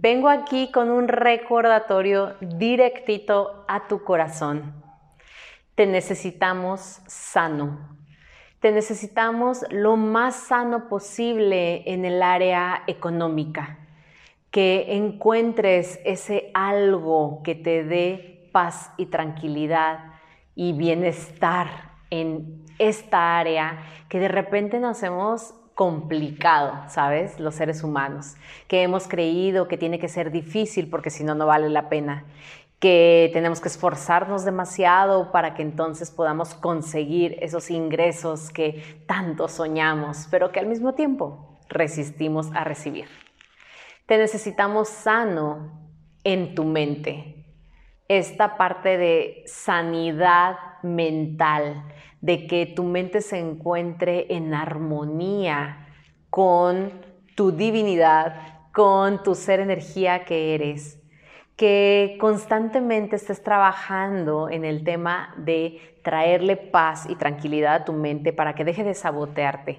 Vengo aquí con un recordatorio directito a tu corazón. Te necesitamos sano. Te necesitamos lo más sano posible en el área económica. Que encuentres ese algo que te dé paz y tranquilidad y bienestar en esta área que de repente nos hemos complicado, ¿sabes? Los seres humanos, que hemos creído que tiene que ser difícil porque si no, no vale la pena, que tenemos que esforzarnos demasiado para que entonces podamos conseguir esos ingresos que tanto soñamos, pero que al mismo tiempo resistimos a recibir. Te necesitamos sano en tu mente, esta parte de sanidad mental, de que tu mente se encuentre en armonía con tu divinidad, con tu ser energía que eres, que constantemente estés trabajando en el tema de traerle paz y tranquilidad a tu mente para que deje de sabotearte,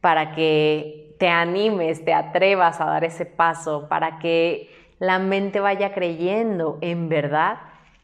para que te animes, te atrevas a dar ese paso, para que la mente vaya creyendo en verdad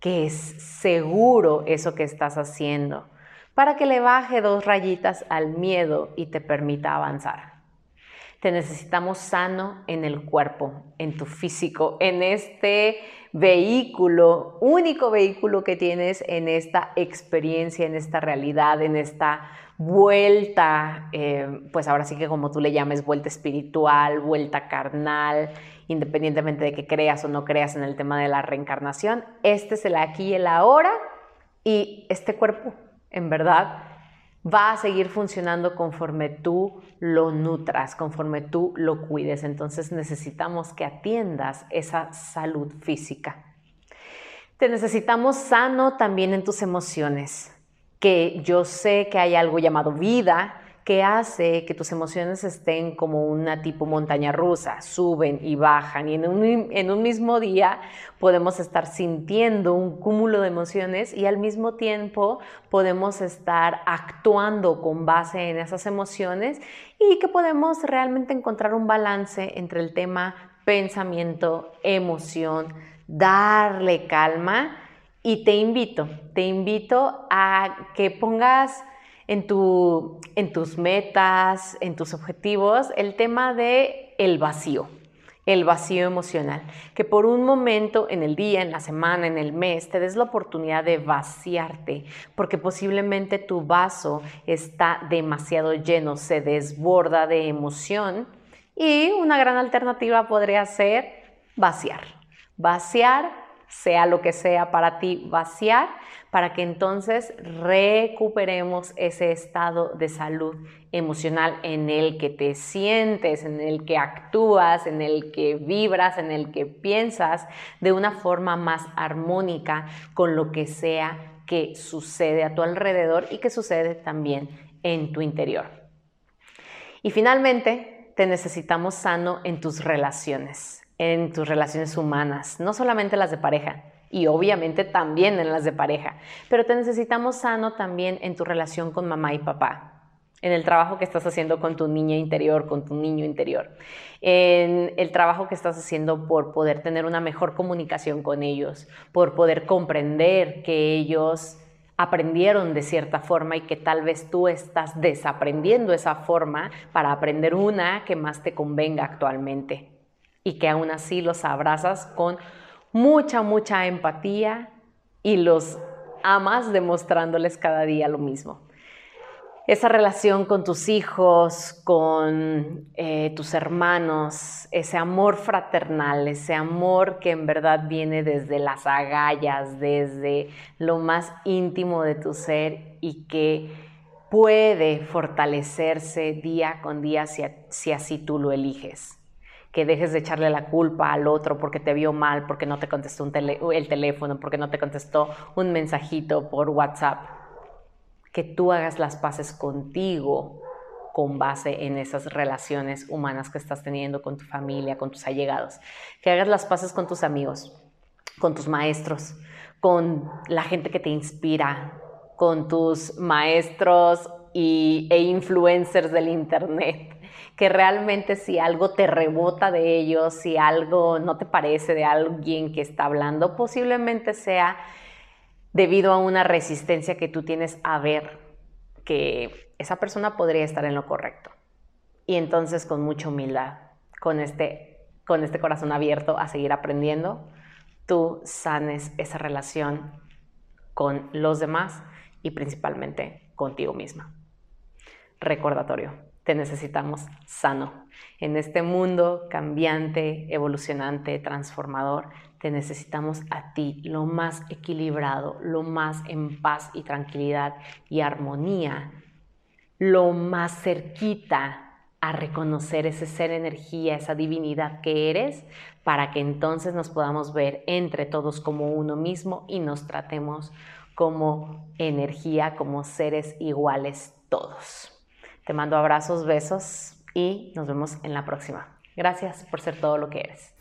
que es seguro eso que estás haciendo para que le baje dos rayitas al miedo y te permita avanzar. Te necesitamos sano en el cuerpo, en tu físico, en este vehículo, único vehículo que tienes en esta experiencia, en esta realidad, en esta vuelta, eh, pues ahora sí que como tú le llames, vuelta espiritual, vuelta carnal, independientemente de que creas o no creas en el tema de la reencarnación, este es el aquí y el ahora y este cuerpo en verdad, va a seguir funcionando conforme tú lo nutras, conforme tú lo cuides. Entonces necesitamos que atiendas esa salud física. Te necesitamos sano también en tus emociones, que yo sé que hay algo llamado vida, que hace que tus emociones estén como una tipo montaña rusa, suben y bajan y en un, en un, mismo día podemos estar sintiendo un cúmulo de emociones y al mismo tiempo podemos estar actuando con base en esas emociones y que podemos realmente encontrar un balance entre el tema pensamiento, emoción, darle calma y te invito, te invito a que pongas en, tu, en tus metas, en tus objetivos, el tema de el vacío, el vacío emocional, que por un momento en el día, en la semana, en el mes, te des la oportunidad de vaciarte, porque posiblemente tu vaso está demasiado lleno, se desborda de emoción y una gran alternativa podría ser vaciar, vaciar sea lo que sea para ti, vaciar, para que entonces recuperemos ese estado de salud emocional en el que te sientes, en el que actúas, en el que vibras, en el que piensas de una forma más armónica con lo que sea que sucede a tu alrededor y que sucede también en tu interior. Y finalmente, te necesitamos sano en tus relaciones en tus relaciones humanas, no solamente las de pareja, y obviamente también en las de pareja, pero te necesitamos sano también en tu relación con mamá y papá, en el trabajo que estás haciendo con tu niña interior, con tu niño interior, en el trabajo que estás haciendo por poder tener una mejor comunicación con ellos, por poder comprender que ellos aprendieron de cierta forma y que tal vez tú estás desaprendiendo esa forma para aprender una que más te convenga actualmente y que aún así los abrazas con mucha, mucha empatía y los amas demostrándoles cada día lo mismo. Esa relación con tus hijos, con eh, tus hermanos, ese amor fraternal, ese amor que en verdad viene desde las agallas, desde lo más íntimo de tu ser y que puede fortalecerse día con día si así tú lo eliges que dejes de echarle la culpa al otro porque te vio mal, porque no te contestó el teléfono, porque no te contestó un mensajito por WhatsApp. Que tú hagas las paces contigo con base en esas relaciones humanas que estás teniendo con tu familia, con tus allegados. Que hagas las paces con tus amigos, con tus maestros, con la gente que te inspira, con tus maestros y, e influencers del Internet que realmente si algo te rebota de ellos, si algo no te parece de alguien que está hablando, posiblemente sea debido a una resistencia que tú tienes a ver que esa persona podría estar en lo correcto. Y entonces con mucha humildad, con este, con este corazón abierto a seguir aprendiendo, tú sanes esa relación con los demás y principalmente contigo misma. Recordatorio, te necesitamos sano. En este mundo cambiante, evolucionante, transformador, te necesitamos a ti, lo más equilibrado, lo más en paz y tranquilidad y armonía, lo más cerquita a reconocer ese ser energía, esa divinidad que eres, para que entonces nos podamos ver entre todos como uno mismo y nos tratemos como energía, como seres iguales todos. Te mando abrazos, besos y nos vemos en la próxima. Gracias por ser todo lo que eres.